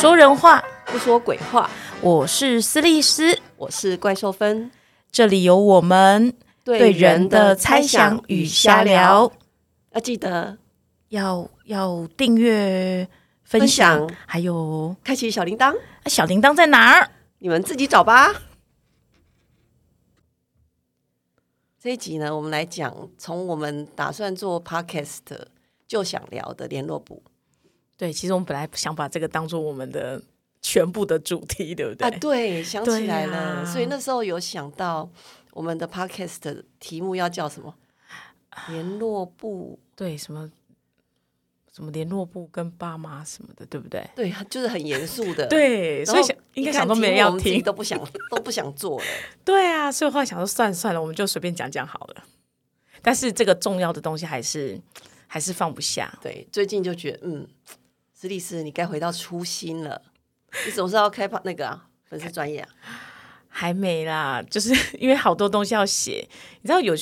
说人话，不说鬼话。我是斯利斯，我是怪兽芬，这里有我们对人的猜想与瞎聊。要记得要要订阅、分享，还有开启小铃铛。小铃铛在哪儿？你们自己找吧。这一集呢，我们来讲从我们打算做 podcast 就想聊的联络部。对，其实我们本来想把这个当做我们的全部的主题，对不对？啊，对，想起来了。所以那时候有想到我们的 podcast 的题目要叫什么？联络部？对，什么什么联络部跟爸妈什么的，对不对？对，就是很严肃的。对，所以想应该想都没人要听，都不想都不想做了。对啊，所以后来想说，算算了，我们就随便讲讲好了。但是这个重要的东西还是还是放不下。对，最近就觉得嗯。史律师，你该回到初心了。你什么时候开放那个啊？粉丝专业啊？还没啦，就是因为好多东西要写。你知道，有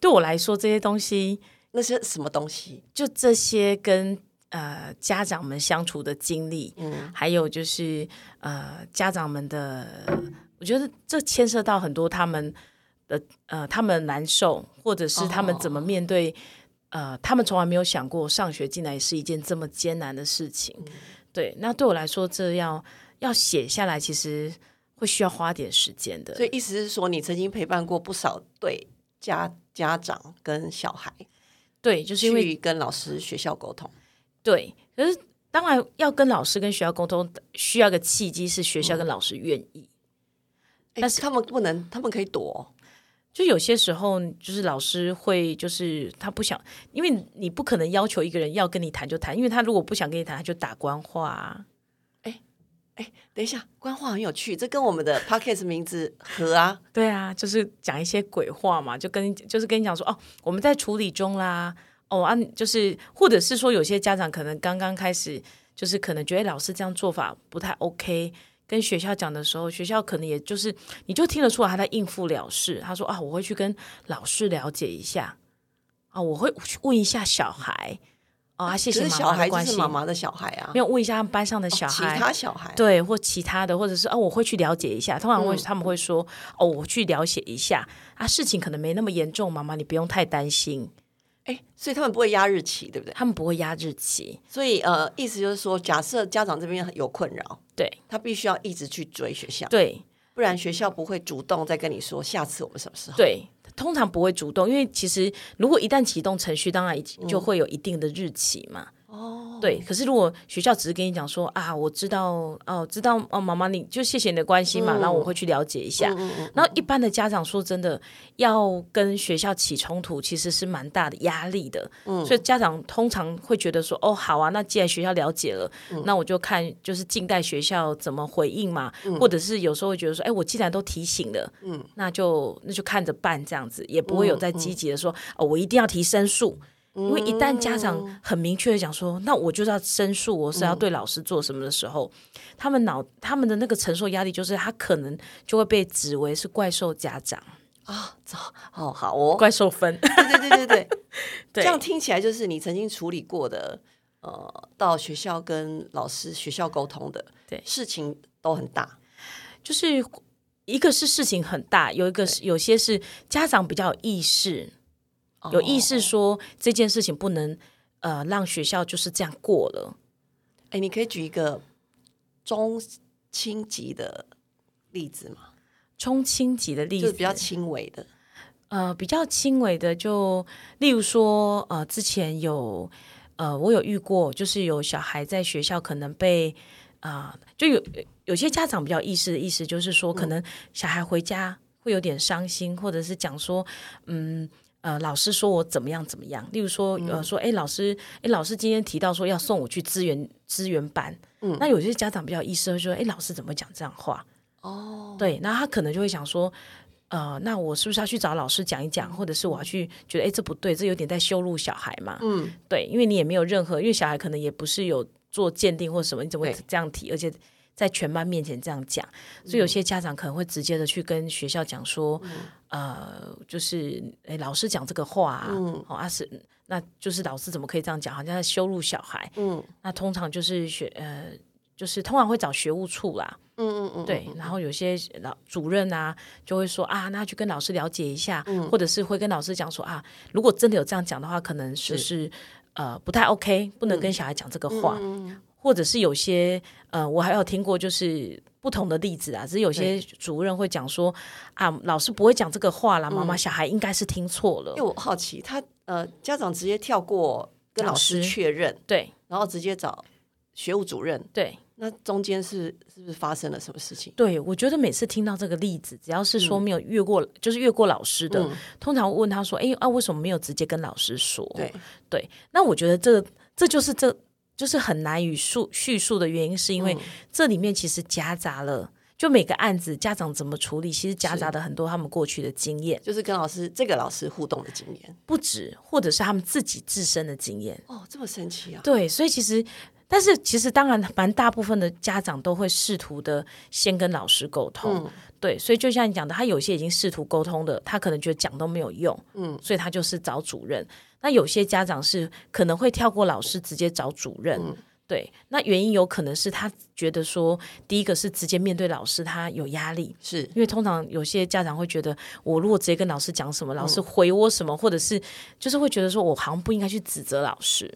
对我来说，这些东西那些什么东西？就这些跟呃家长们相处的经历，嗯，还有就是呃家长们的，我觉得这牵涉到很多他们的呃他们难受，或者是他们怎么面对。呃，他们从来没有想过上学进来是一件这么艰难的事情。对，那对我来说，这要要写下来，其实会需要花点时间的。所以意思是说，你曾经陪伴过不少对家家长跟小孩，对，就是因为跟老师、学校沟通。对，可是当然要跟老师跟学校沟通，需要个契机，是学校跟老师愿意。但是他们不能，他们可以躲。就有些时候，就是老师会，就是他不想，因为你不可能要求一个人要跟你谈就谈，因为他如果不想跟你谈，他就打官话。哎哎，等一下，官话很有趣，这跟我们的 podcast 名字合啊。对啊，就是讲一些鬼话嘛，就跟就是跟你讲说哦，我们在处理中啦。哦啊，就是或者是说，有些家长可能刚刚开始，就是可能觉得老师这样做法不太 OK。跟学校讲的时候，学校可能也就是，你就听得出来他在应付了事。他说啊，我会去跟老师了解一下，啊，我会去问一下小孩，啊，谢谢妈妈的关心。妈妈的小孩啊，没有问一下班上的小孩，其他小孩，对，或其他的，或者是哦，我会去了解一下。通常会他们会说，哦，我去了解一下，啊，事情可能没那么严重，妈妈你不用太担心。哎，所以他们不会压日期，对不对？他们不会压日期，所以呃，意思就是说，假设家长这边有困扰，对他必须要一直去追学校，对，不然学校不会主动再跟你说下次我们什么时候。对，通常不会主动，因为其实如果一旦启动程序，当然就会有一定的日期嘛。哦，对，可是如果学校只是跟你讲说啊，我知道哦，知道哦，妈妈你就谢谢你的关心嘛，然后我会去了解一下。然后一般的家长说真的，要跟学校起冲突，其实是蛮大的压力的。嗯，所以家长通常会觉得说，哦，好啊，那既然学校了解了，那我就看就是近代学校怎么回应嘛，或者是有时候会觉得说，哎，我既然都提醒了，嗯，那就那就看着办这样子，也不会有再积极的说，哦，我一定要提申诉。因为一旦家长很明确的讲说，那我就是要申诉，我是要对老师做什么的时候，他们脑他们的那个承受压力，就是他可能就会被指为是怪兽家长。啊，走哦好哦，怪兽分，对对对对 对，这样听起来就是你曾经处理过的，呃，到学校跟老师学校沟通的，对。事情都很大，就是一个是事情很大，有一个是有些是家长比较有意识。有意识说这件事情不能呃让学校就是这样过了。哎，你可以举一个中轻级的例子吗？中轻级的例子比较轻微的。呃，比较轻微的就例如说呃，之前有呃我有遇过，就是有小孩在学校可能被啊，就有有些家长比较意识的意思，就是说可能小孩回家会有点伤心，或者是讲说嗯。呃，老师说我怎么样怎么样？例如说，呃，说，哎，老师，哎，老师今天提到说要送我去资源资源班，嗯，那有些家长比较意思，说，哎，老师怎么讲这样话？哦，对，那他可能就会想说，呃，那我是不是要去找老师讲一讲，或者是我要去觉得，哎，这不对，这有点在羞辱小孩嘛？嗯，对，因为你也没有任何，因为小孩可能也不是有做鉴定或什么，你怎么会这样提？而且。在全班面前这样讲，所以有些家长可能会直接的去跟学校讲说，呃，就是诶，老师讲这个话，哦，啊是，那就是老师怎么可以这样讲？好像在羞辱小孩。嗯，那通常就是学呃就是通常会找学务处啦，嗯嗯嗯，对，然后有些老主任啊就会说啊，那去跟老师了解一下，嗯或者是会跟老师讲说啊，如果真的有这样讲的话，可能是是呃不太 OK，不能跟小孩讲这个话，嗯或者是有些呃，我还有听过就是不同的例子啊，只是有些主任会讲说啊，老师不会讲这个话啦，妈妈小孩应该是听错了因为，我好奇，他呃家长直接跳过跟老师确认，对然后直接找学务主任，对。那中间是是不是发生了什么事情？对，我觉得每次听到这个例子，只要是说没有越过，就是越过老师的，嗯通常会问他说：“哎啊，为什么没有直接跟老师说？”对，对，那我觉得这这就是这就是很难以述叙述的原因，是因为嗯这里面其实夹杂了，就每个案子家长怎么处理，其实夹杂的很多他们过去的经验，就是跟老师这个老师互动的经验。不止，或者是他们自己自身的经验。哦，这么神奇啊！对，所以其实。但是其实当然，蛮大部分的家长都会试图的先跟老师沟通，嗯对，所以就像你讲的，他有些已经试图沟通的，他可能觉得讲都没有用，嗯，所以他就是找主任。那有些家长是可能会跳过老师，直接找主任，对。那原因有可能是他觉得说，第一个是直接面对老师，他有压力，是因为通常有些家长会觉得，我如果直接跟老师讲什么，老师回我什么，或者是就是会觉得说我好像不应该去指责老师，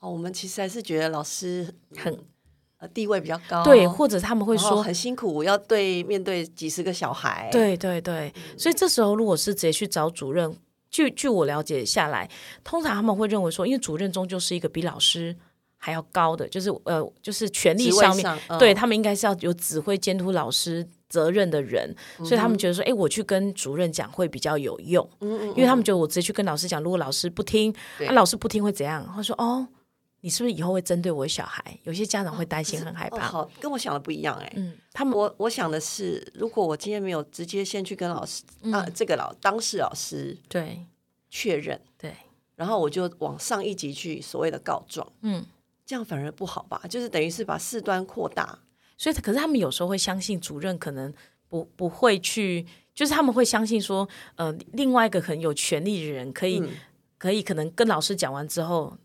哦，我们其实还是觉得老师很呃地位比较高，对，或者他们会说。很辛苦，要对面对几十个小孩，，对对对，所以这时候如果是直接去找主任，据据我了解下来，通常他们会认为说，因为主任终究是一个比老师还要高的，就是呃，就是权力上面，对他们应该是要有指挥监督老师责任的人，所以他们觉得说，哎，我去跟主任讲会比较有用，因为他们觉得我直接去跟老师讲，如果老师不听，对那、老师不听会怎样？他说，哦，你是不是以后会针对我小孩？有些家长会担心，很害哦，怕。好，跟我想的不一样哎、嗯，他们我我想的是，如果我今天没有直接先去跟老师、嗯啊，这个老当事老师对确认，对，然后我就往上一级去所谓的告状，嗯。这样反而不好吧？就是等于是把事端扩大，所以，可是他们有时候会相信主任可能不不会去，就是他们会相信说，呃，另外一个很有权利的人可以、嗯可以可能跟老师讲完之后，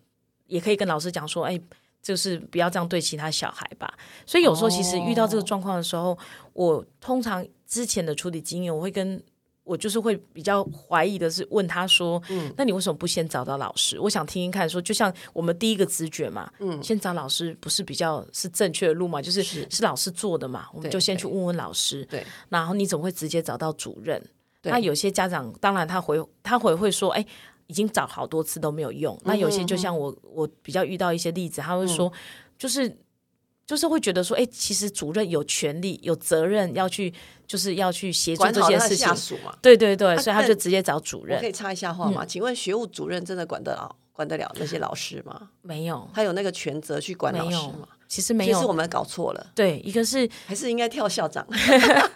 也可以跟老师讲说，哎，就是不要这样对其他小孩吧。所以有时候其实遇到这个状况的时候，我通常之前的处理经验，我会跟。我就是会比较怀疑的是问他说：“嗯那你为什么不先找到老师？我想听听看。说就像我们第一个直觉嘛，嗯先找老师不是比较是正确的路嘛？就是是是老师做的嘛，我们就先去问问老师。对，然后你怎么会直接找到主任？那有些家长当然他回他回会说，哎，已经找好多次都没有用。那有些就像我我比较遇到一些例子，他会说，就是就是会觉得说，哎，其实主任有权利有责任要去，就是要去协助这件事情下。属嘛。对对对，所以他就直接找主任可。以插一下话吗？请问学务主任真的管得了管得了那些老师吗？没有他有那个权责去管老师吗？，其实没有。其实我们搞错了，对，一个是还是应该跳校长。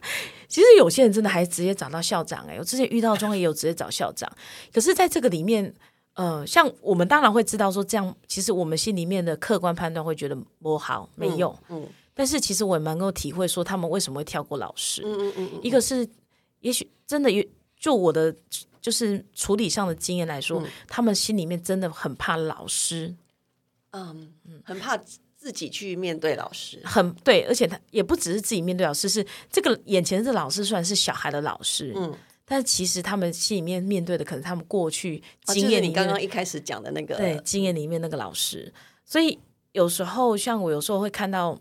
其实有些人真的还直接找到校长哎、我之前遇到中也有直接找校长，可是在这个里面，呃，像我们当然会知道说这样，其实我们心里面的客观判断会觉得不好没用，嗯但是其实我也蛮能够体会说他们为什么会跳过老师，嗯嗯嗯嗯，一个是也许真的有就我的就是处理上的经验来嗯。说，他们心里面真的很怕老师，嗯，很怕自己去面对老师。很对，而且他也不只是自己面对老师，是这个眼前的这老师虽然是小孩的老师，嗯，但是其实他们心里面面对的可能他们过去经验里刚刚一开始讲的那个，对经验里面那个老师，所以有时候像我有时候会看到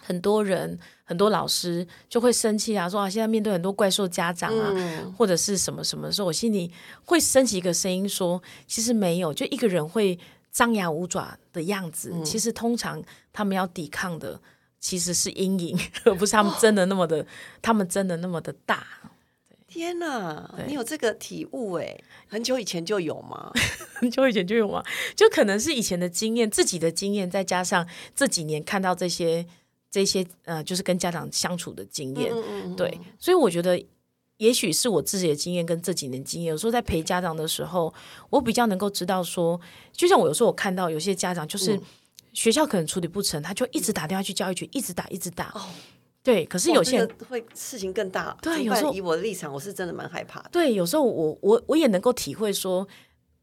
很多人很多老师就会生气啊，说啊现在面对很多怪兽家长啊，嗯，或者是什么什么的时候，我心里会升起一个声音说，其实没有，就一个人会张牙舞爪的样子，嗯其实通常他们要抵抗的其实是阴影，而不是他们真的那么的，他们真的那么的大。天哪，你有这个体悟哎，很久以前就有吗？很久以前就有吗？就可能是以前的经验，自己的经验，再加上这几年看到这些这些呃，就是跟家长相处的经验，嗯嗯嗯，对，所以我觉得，也许是我自己的经验跟这几年经验，有时候在陪家长的时候，我比较能够知道说，就像我有时候我看到有些家长就是。嗯学校可能处理不成，他就一直打电话去教育局，一直打，一直打。哦对，可是有些人、这个会事情更大。对有时候以我的立场，我是真的蛮害怕的。对，有时候我我我也能够体会说，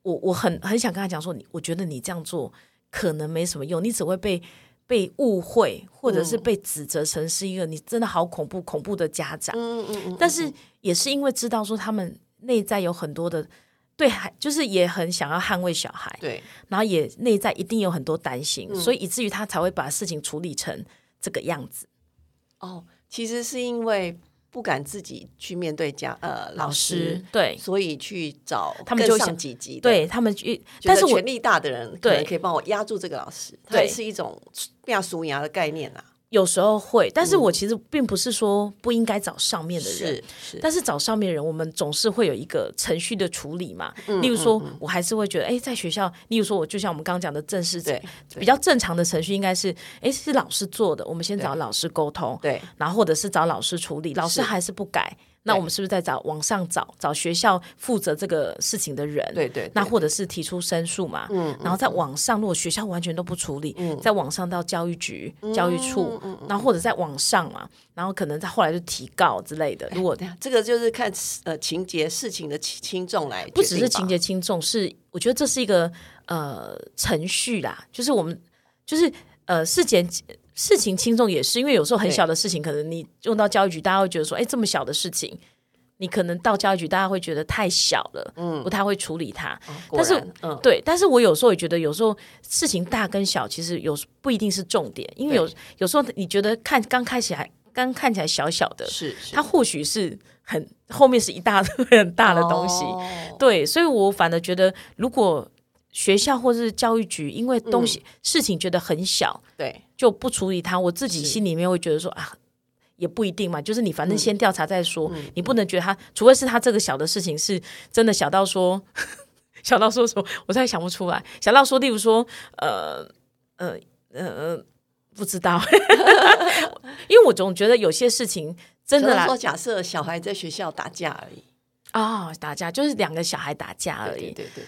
我我很很想跟他讲说，你我觉得你这样做可能没什么用，你只会被被误会，或者是被指责成是一个你真的好恐怖、恐怖的家长。嗯嗯嗯，但是也是因为知道说他们内在有很多的对孩，就是也很想要捍卫小孩，对，然后也内在一定有很多担心，所以以至于他才会把事情处理成这个样子。哦，其实是因为不敢自己去面对家呃老师，对，所以去找他们就上几级，对他们，但是权力大的人对可以帮我压住这个老师，对，是一种变俗牙的概念啊。有时候会，但是我其实并不是说不应该找上面的人，是，但是找上面人，我们总是会有一个程序的处理嘛。例如说，我还是会觉得，哎，在学校，例如说，我就像我们刚刚讲的正式，对，比较正常的程序应该是，哎，是老师做的，我们先找老师沟通，对，然后或者是找老师处理，老师还是不改。那我们是不是在找往上找找学校负责这个事情的人？对对。那或者是提出申诉嘛？嗯。然后在网上，如果学校完全都不处理，在网上到教育局、教育处，然后或者在网上嘛，然后可能在后来就提告之类的。如果这个就是看呃情节事情的轻轻重来，不只是情节轻重，是我觉得这是一个呃程序啦，就是我们就是呃事件。事情轻重也是，因为有时候很小的事情，可能你用到教育局，大家会觉得说，哎，这么小的事情，你可能到教育局，大家会觉得太小了，嗯，不太会处理它。但是，嗯，对，但是我有时候也觉得，有时候事情大跟小，其实有不一定是重点，因为有有时候你觉得看刚开始还刚看起来小小的，是它或许是很后面是一大 很大的东西，对，所以我反而觉得如果。学校或者是教育局，因为东西事情觉得很小，对，就不处理它。我自己心里面会觉得说啊，也不一定嘛。就是你反正先调查再说，你不能觉得他，除非是他这个小的事情是真的小到说，小到说什么，我再想不出来。小到说，例如说，呃呃呃，不知道，因为我总觉得有些事情真的说，假设小孩在学校打架而已啊，打架就是两个小孩打架而已，对对。对，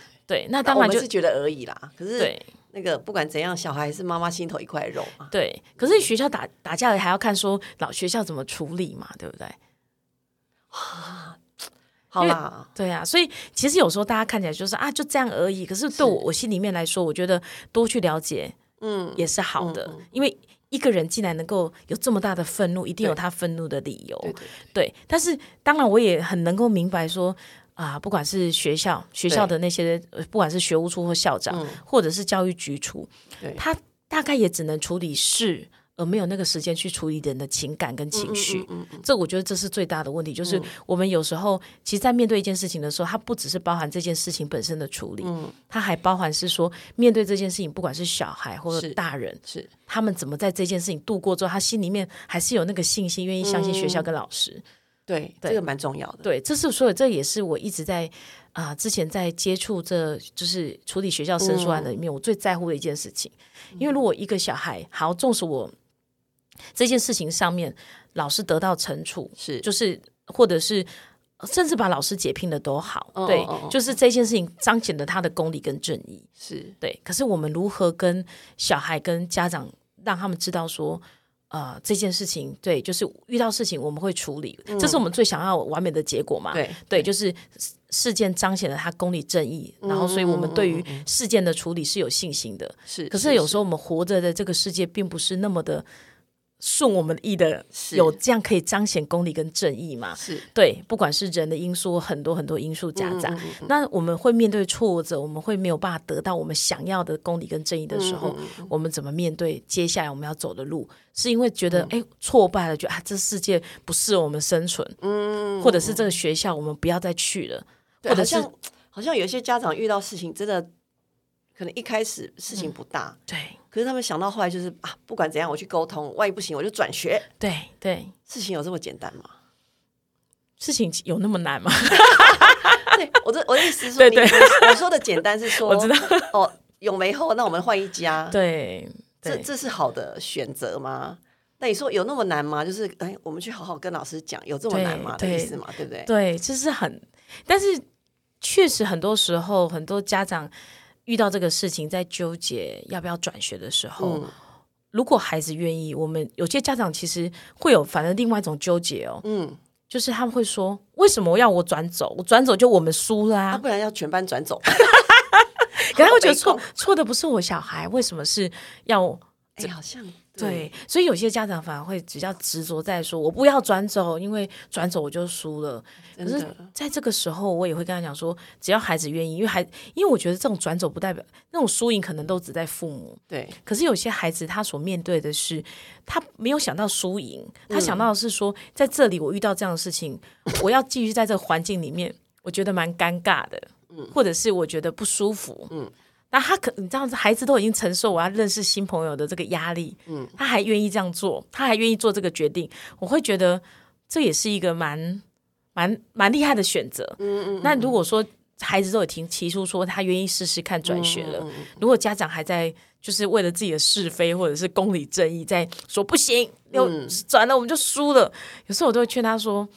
那当然就是觉得而已啦。可是那个不管怎样，小孩是妈妈心头一块肉嘛。对，可是学校打打架还要看说老学校怎么处理嘛，对不对？啊，好啦，对啊，所以其实有时候大家看起来就是啊，就这样而已。可是对我我心里面来说，我觉得多去了解，嗯，也是好的。因为一个人既然能够有这么大的愤怒，一定有他愤怒的理由。对，但是当然我也很能够明白说。啊，不管是学校学校的那些，不管是学务处或校长，或者是教育局处，他大概也只能处理事，而没有那个时间去处理人的情感跟情绪。这我觉得这是最大的问题，就是我们有时候其实，在面对一件事情的时候，它不只是包含这件事情本身的处理，它还包含是说，面对这件事情，不管是小孩或者大人，是。他们怎么在这件事情度过之后，他心里面还是有那个信心，愿意相信学校跟老师。对，这个蛮重要的。对，这是所以这也是我一直在啊，之前在接触这就是处理学校申诉案的里面，我最在乎的一件事情。因为如果一个小孩好，纵使我这件事情上面老师得到惩处，是就是或者是甚至把老师解聘的都好，对，就是这件事情彰显了他的公理跟正义，是对。可是我们如何跟小孩跟家长让他们知道说？呃，这件事情对，就是遇到事情我们会处理，这是我们最想要完美的结果嘛？对对，就是事件彰显了他公理正义，然后所以我们对于事件的处理是有信心的。是，可是有时候我们活着的这个世界并不是那么的。顺我们意的，有这样可以彰显公理跟正义嘛？是。对，不管是人的因素，很多很多因素夹杂，那我们会面对挫折，我们会没有办法得到我们想要的公理跟正义的时候，我们怎么面对接下来我们要走的路？是因为觉得哎挫败了，觉得啊这世界不适合我们生存，嗯，或者是这个学校我们不要再去了，或者是好像有些家长遇到事情真的。可能一开始事情不大，对，可是他们想到后来就是啊，不管怎样我去沟通，万一不行我就转学。对对，事情有这么简单吗？事情有那么难吗？对，我这我的意思是说，对我说的简单是说，我知道哦，有没后那我们换一家，对，这这是好的选择吗？那你说有那么难吗？就是哎，我们去好好跟老师讲，有这么难吗？的意思嘛，对不对？对，这是很，但是确实很多时候很多家长。遇到这个事情，在纠结要不要转学的时候，如果孩子愿意，我们有些家长其实会有反正另外一种纠结哦，嗯，就是他们会说，为什么要我转走？我转走就我们输啦，不然要全班转走。可他会觉得错错的不是我小孩，为什么是要哎，好像对，所以有些家长反而会比较执着在说，我不要转走，因为转走我就输了。可是在这个时候，我也会跟他讲说，只要孩子愿意，因为孩，因为我觉得这种转走不代表那种输赢，可能都只在父母。对，可是有些孩子他所面对的是，他没有想到输赢，他想到的是说，在这里我遇到这样的事情，我要继续在这个环境里面，我觉得蛮尴尬的，嗯，或者是我觉得不舒服，嗯。那他可你这样子，孩子都已经承受我要认识新朋友的这个压力，嗯，他还愿意这样做，他还愿意做这个决定，我会觉得这也是一个蛮蛮蛮厉害的选择。嗯嗯。那如果说孩子都有提提出说他愿意试试看转学了，如果家长还在就是为了自己的是非或者是公理正义在说不行，又转了我们就输了，有时候我都会劝他说。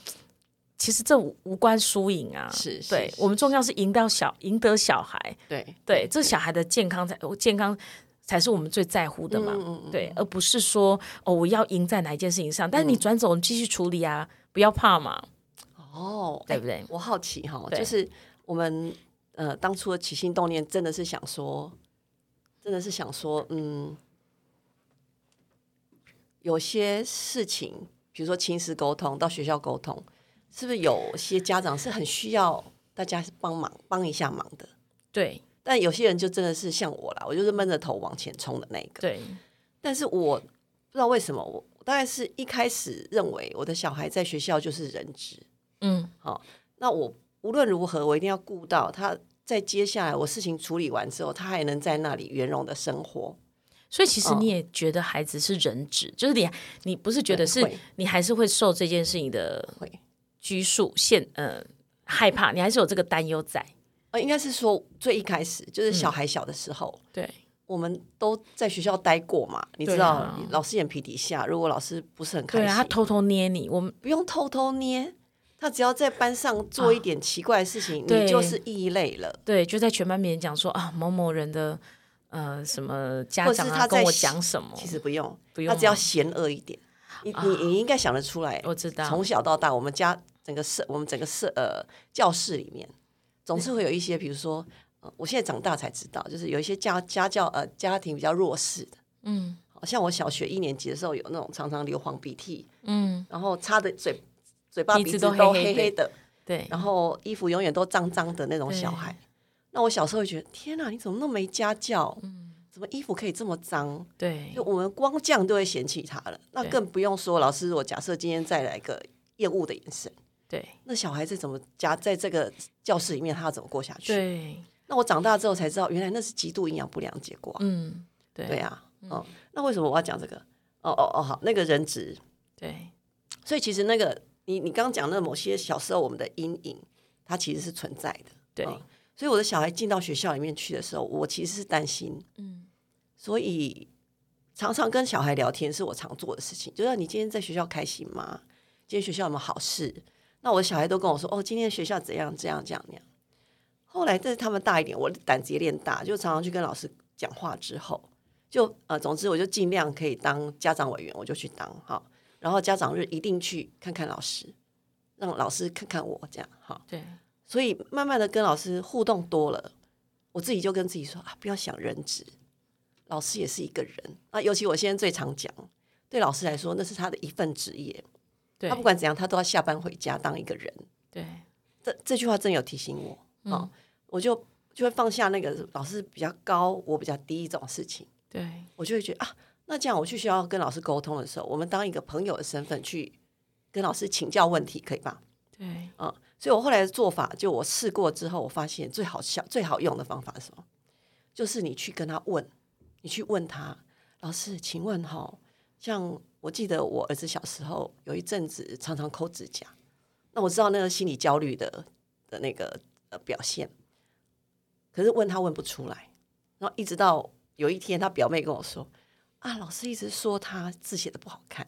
其实这无关输赢啊，是对我们重要是赢到小赢得小孩，对对，这小孩的健康才健康才是我们最在乎的嘛，对，而不是说哦我要赢在哪一件事情上，但是你转走，你继续处理啊，不要怕嘛，哦，对不对？我好奇哈，就是我们呃当初的起心动念，真的是想说，真的是想说，嗯，有些事情，比如说亲子沟通，到学校沟通。是不是有些家长是很需要大家帮忙帮一下忙的？对，但有些人就真的是像我啦，我就是闷着头往前冲的那个。对，但是我不知道为什么，我大概是一开始认为我的小孩在学校就是人质。嗯，好，那我无论如何，我一定要顾到他在接下来我事情处理完之后，他还能在那里圆融的生活。所以其实你也觉得孩子是人质，就是你你不是觉得是你还是会受这件事情的会。拘束、限呃害怕，你还是有这个担忧在。呃，应该是说最一开始就是小孩小的时候，对，我们都在学校待过嘛，你知道，老师眼皮底下，如果老师不是很开心，他偷偷捏你，我们不用偷偷捏，他只要在班上做一点奇怪的事情，你就是异类了。对，就在全班面前讲说啊，某某人的呃什么家长啊跟我讲什么，其实不用，不用，他只要嫌恶一点，你你你应该想得出来。我知道，从小到大，我们家。整个社，我们整个社呃教室里面，总是会有一些，比如说，呃，我现在长大才知道，就是有一些家家教呃家庭比较弱势的，嗯，好像我小学一年级的时候，有那种常常流黄鼻涕，嗯，然后擦的嘴嘴巴鼻子都黑黑的，对，然后衣服永远都脏脏的那种小孩，那我小时候会觉得，天哪，你怎么那么没家教？嗯，怎么衣服可以这么脏？对，就我们光这样都会嫌弃他了，那更不用说老师，我假设今天再来个厌恶的眼神。对，那小孩子怎么夹在这个教室里面？他要怎么过下去？对，那我长大之后才知道，原来那是极度营养不良结果。嗯，对，对啊，嗯，那为什么我要讲这个？哦哦哦，好，那个人质，对，所以其实那个你你刚刚讲那某些小时候我们的阴影，它其实是存在的。对，所以我的小孩进到学校里面去的时候，我其实是担心。嗯，所以常常跟小孩聊天是我常做的事情，就是你今天在学校开心吗？今天学校有没有好事？那我的小孩都跟我说：“哦，今天学校怎样？这样这样那样。”后来，但是他们大一点，我胆子也练大，就常常去跟老师讲话。之后，就呃，总之我就尽量可以当家长委员，我就去当哈。然后家长日一定去看看老师，让老师看看我这样哈。对，所以慢慢的跟老师互动多了，我自己就跟自己说啊，不要想人质，老师也是一个人啊。尤其我现在最常讲，对老师来说，那是他的一份职业。他不管怎样，他都要下班回家当一个人。对，这这句话真有提醒我啊！我就就会放下那个老师比较高，我比较低这种事情。对，我就会觉得啊，那这样我去学校跟老师沟通的时候，我们当一个朋友的身份去跟老师请教问题，可以吧？对，嗯，所以我后来的做法，就我试过之后，我发现最好笑、最好用的方法是什么？就是你去跟他问，你去问他，老师，请问哈，像。我记得我儿子小时候有一阵子常常抠指甲，那我知道那个心理焦虑的的那个呃表现，可是问他问不出来，然后一直到有一天他表妹跟我说啊，老师一直说他字写的不好看。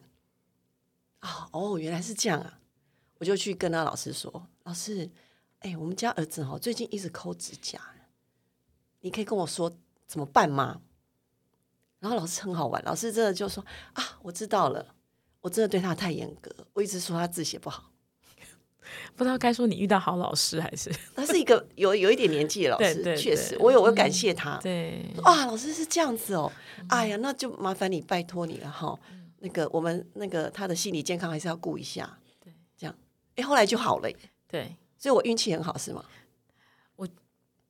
啊，哦原来是这样啊，我就去跟他老师说，老师，哎，我们家儿子哦最近一直抠指甲，你可以跟我说怎么办吗？然后老师很好玩，老师真的就说啊，我知道了，我真的对他太严格，我一直说他字写不好，不知道该说你遇到好老师还是他是一个有有一点年纪的老师，对对确实，我有我有感谢他。对啊，老师是这样子哦，哎呀，那就麻烦你拜托你了哈。那个我们那个他的心理健康还是要顾一下，对，这样，哎，后来就好了耶，对。所以我运气很好是吗？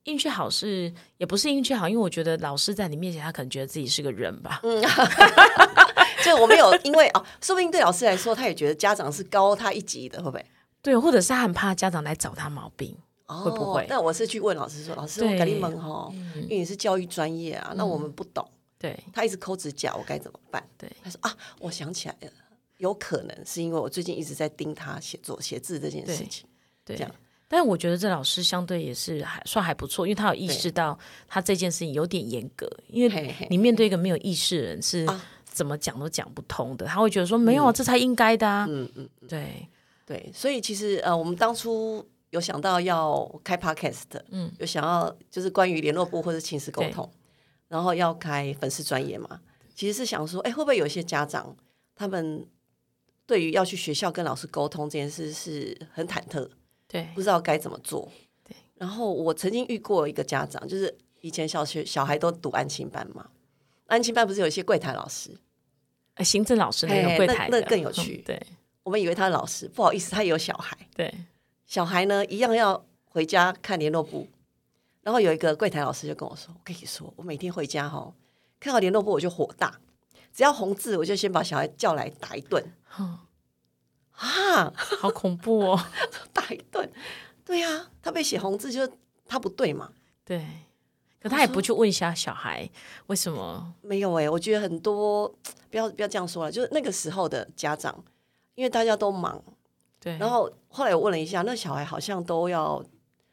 运气好是也不是运气好，因为我觉得老师在你面前，他可能觉得自己是个人吧。嗯 就我没有因为哦，说不定对老师来说，他也觉得家长是高他一级的，会不会？对，或者是他很怕家长来找他毛病。哦会不会那我是去问老师说，老师，我对赶紧问哈，因为你是教育专业啊，那我们不懂，对他一直抠指甲，我该怎么办？对他说啊，我想起来了，有可能是因为我最近一直在盯他写作写字这件事情。对这样，但我觉得这老师相对也是还算还不错，因为他有意识到他这件事情有点严格，因为你面对一个没有意识的人是啊怎么讲都讲不通的，他会觉得说没有啊，这才应该的啊。嗯嗯，对。对，所以其实呃，我们当初有想到要开 podcast，嗯，有想要就是关于联络部或者亲子沟通，然后要开粉丝专业嘛，其实是想说，哎，会不会有一些家长他们对于要去学校跟老师沟通这件事是很忐忑，对。不知道该怎么做。对，然后我曾经遇过一个家长，就是以前小学小孩都读安亲班嘛，安亲班不是有一些柜台老师，呃行政老师那嘿嘿那个柜台的。那更有趣。嗯对。我们以为他是老师，不好意思，他也有小孩。对。小孩呢一样要回家看联络簿，然后有一个柜台老师就跟我说：“我跟你说，我每天回家哈，看到联络簿我就火大，只要红字我就先把小孩叫来打一顿。嗯啊，好恐怖哦。打一顿。对呀、他被写红字就是他不对嘛。对，可他也不去问一下小孩为什么。没有哎、我觉得很多 不要不要这样说了，就是那个时候的家长，因为大家都忙，对，然后后来我问了一下，那小孩好像都要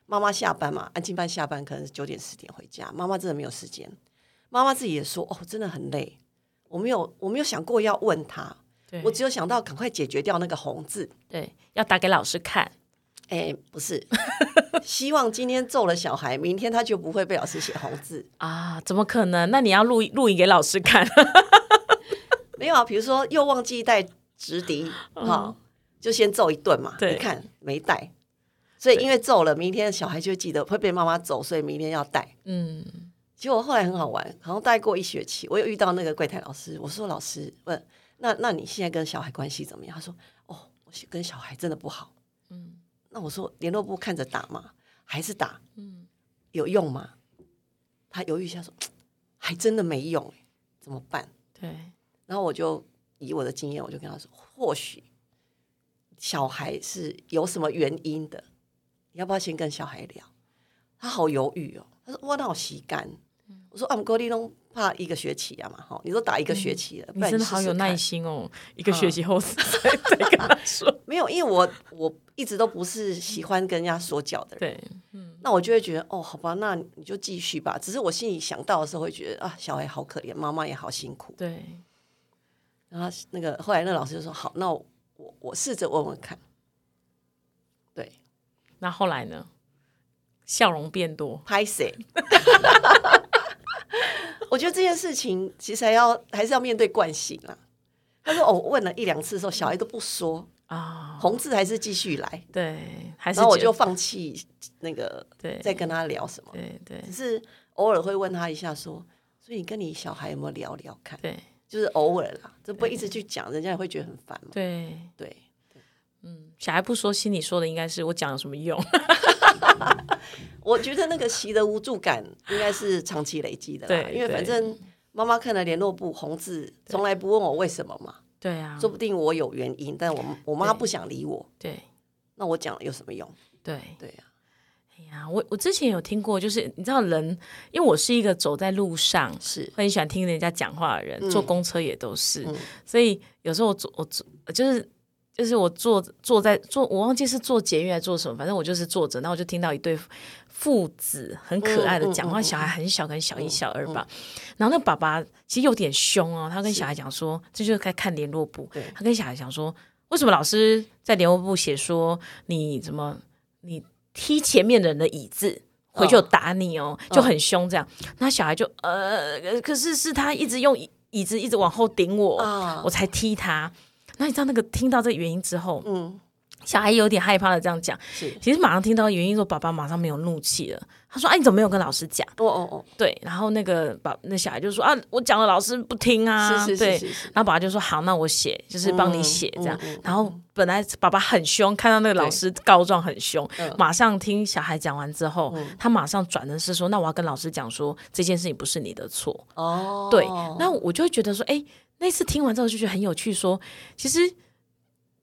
妈妈下班嘛，安静班下班可能是九点十点回家，妈妈真的没有时间。妈妈自己也说，哦，真的很累。我没有，我没有想过要问他，对我只有想到赶快解决掉那个红字。对要打给老师看。哎，不是，希望今天揍了小孩，明天他就不会被老师写红字。啊，怎么可能？那你要录录影给老师看。没有啊，比如说又忘记带直笛，哈、就先揍一顿嘛。对你看没带，所以因为揍了，明天小孩就会记得会被妈妈揍，所以明天要带。嗯，结果后来很好玩，好像大概过一学期，我有遇到那个柜台老师，我说老师问，那那你现在跟小孩关系怎么样？他说哦，我跟小孩真的不好。嗯，那我说联络部看着打嘛？还是打？嗯，有用吗？他犹豫一下说，还真的没用、欸，怎么办？对然后我就以我的经验，我就跟他说，或许小孩是有什么原因的，你要不要先跟小孩聊？他好犹豫哦，他说哇，那我洗干。我说啊，我们高丽东怕一个学期啊嘛，哈，你都打一个学期了，不你然真的好有耐。心哦，一个学期后再再跟他说。没有，因为我我一直都不是喜欢跟人家说教的人，对，那我就会觉得哦，好吧，那你就继续吧。只是我心里想到的时候，会觉得啊，小孩好可怜，妈妈也好辛苦。对，然后那个后来那老师就说：“好，那我我我试着问问看。”对，那后来呢？笑容变多。拍谁？我觉得这件事情其实还要还是要面对惯性啊。他说：“哦，我问了一两次的时候，小孩都不说，啊，红字还是继续来，对，还是然后我就放弃那个对。再跟他聊什么，对对。只是偶尔会问他一下说，所以你跟你小孩有没有聊聊看？对。就是偶尔啦，这不会一直去讲，人家也会觉得很烦嘛。对，对，小孩不说，心里说的应该是我讲有什么用？我觉得那个习的无助感应该是长期累积的啦，对因为反正妈妈看了联络簿红字，从来不问我为什么嘛，对啊，说不定我有原因，但我我妈不想理我，对。那我讲了有什么用？对。对呀、哎呀，我我之前有听过，就是你知道人，因为我是一个走在路上是。会很喜欢听人家讲话的人，嗯。坐公车也都是，嗯。所以有时候我坐我坐就是就是我坐坐在坐，我忘记是坐捷运还是坐什么，反正我就是坐着，然后我就听到一对父子很可爱的讲话，嗯嗯嗯小孩很小，可能小一小二吧，然后那爸爸其实有点凶哦，他跟小孩讲说，这就是该看联络簿，他跟小孩讲说，为什么老师在联络簿写说你怎么你踢前面的人的椅子？回去有打你哦，就很凶这样。那小孩就呃，可是是他一直用椅椅子一直往后顶我，啊我才踢他。那你知道那个听到这个原因之后，嗯，小孩有点害怕的这样讲，是，其实马上听到原因，说爸爸马上没有怒气了。他说：“哎，你怎么没有跟老师讲？”哦哦哦，对，然后那个爸那小孩就说：“啊，我讲了，老师不听啊。”是是对。是是。是，然后爸爸就说：“好，那我写，就是帮你嗯写这样。然后本来爸爸很凶，看到那个老师告状很凶，嗯。马上听小孩讲完之后，他马上转的是说：“那我要跟老师讲说，这件事情不是你的错。哦，对，那我就会觉得说，哎，那次听完之后就觉得很有趣说其实。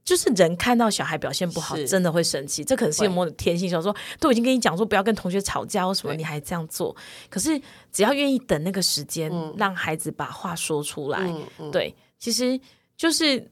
就是人看到小孩表现不好，真的会生气，这可能是会有某种天性。想说都已经跟你讲说不要跟同学吵架或什么，你还这样做。可是只要愿意等那个时间，让孩子把话说出来，嗯嗯，对，其实就是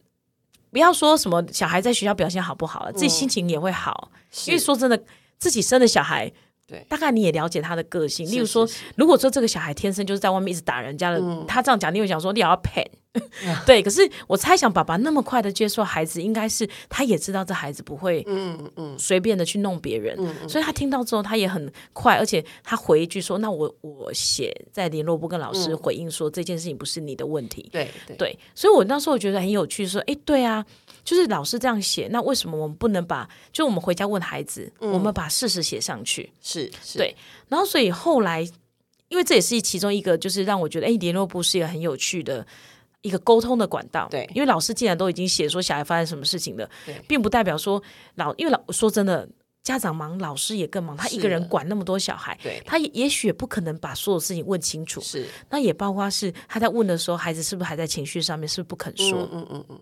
不要说什么小孩在学校表现好不好了，自己心情也会好。因为说真的，自己生的小孩，对大概你也了解他的个性。例如说是是，如果说这个小孩天生就是在外面一直打人家的，嗯他这样讲，你会想说你也要骗。对，可是我猜想，爸爸那么快的接受孩子，应该是他也知道这孩子不会嗯嗯随便的去弄别人，所以他听到之后，他也很快，而且他回一句说：“那我我写在联络部跟老师回应说、这件事情不是你的问题。”对对对，所以我那时候觉得很有趣，说，哎，对啊，就是老师这样写，那为什么我们不能把，就我们回家问孩子，我们把事实写上去？是是，对然后，所以后来，因为这也是其中一个，就是让我觉得，哎，联络部是一个很有趣的。一个沟通的管道，对。因为老师既然都已经写说小孩发生什么事情了对，并不代表说老，因为老说真的，家长忙，老师也更忙，他一个人管那么多小孩，对。他也也许也不可能把所有事情问清楚，是。那也包括是他在问的时候，孩子是不是还在情绪上面，是不是不肯说？嗯嗯嗯嗯，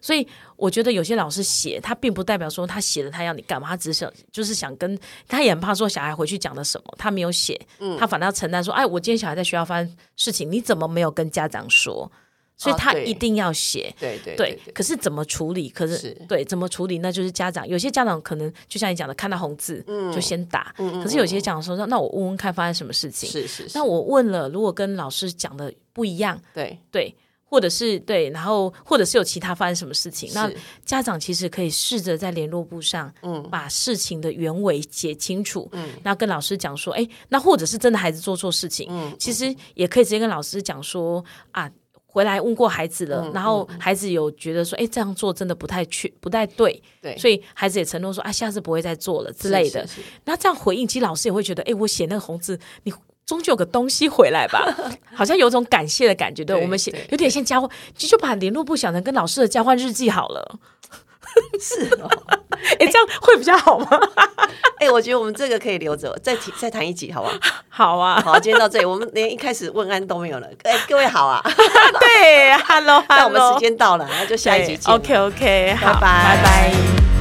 所以我觉得有些老师写，他并不代表说他写了他要你干嘛，他只是想就是想跟他也很怕说小孩回去讲了什么，他没有写，嗯。他反倒要承担说，哎，我今天小孩在学校发生事情，你怎么没有跟家长说？所以他一定要写。对对对，可是怎么处理？可是是对怎么处理？那就是家长。有些家长可能就像你讲的，看到红字、就先打。可是有些家长说，那那我问问看发生什么事情。是是，那我问了，如果跟老师讲的不一样，对对，或者是对，然后或者是有其他发生什么事情，那家长其实可以试着在联络簿上，嗯，把事情的原委写清楚，嗯，那跟老师讲说，哎，那或者是真的孩子做错事情，嗯，其实也可以直接跟老师讲说啊。回来问过孩子了，然后孩子有觉得说，哎，这样做真的不太去不太对，对，所以孩子也承诺说，啊，下次不会再做了之类的。那这样回应，其实老师也会觉得，哎，我写那个红字，你终究有个东西回来吧，好像有种感谢的感觉。对，对我们写有点像交换，就就把联络簿想成跟老师的交换日记好了。是哦。哎，这样会比较好吗？哎，我觉得我们这个可以留着，再提再谈一集，好不好？好啊，好，今天到这里，我们连一开始问安都没有了。哎，各位好啊，对，Hello，那我们时间到了，那就下一集。OK OK，拜拜拜。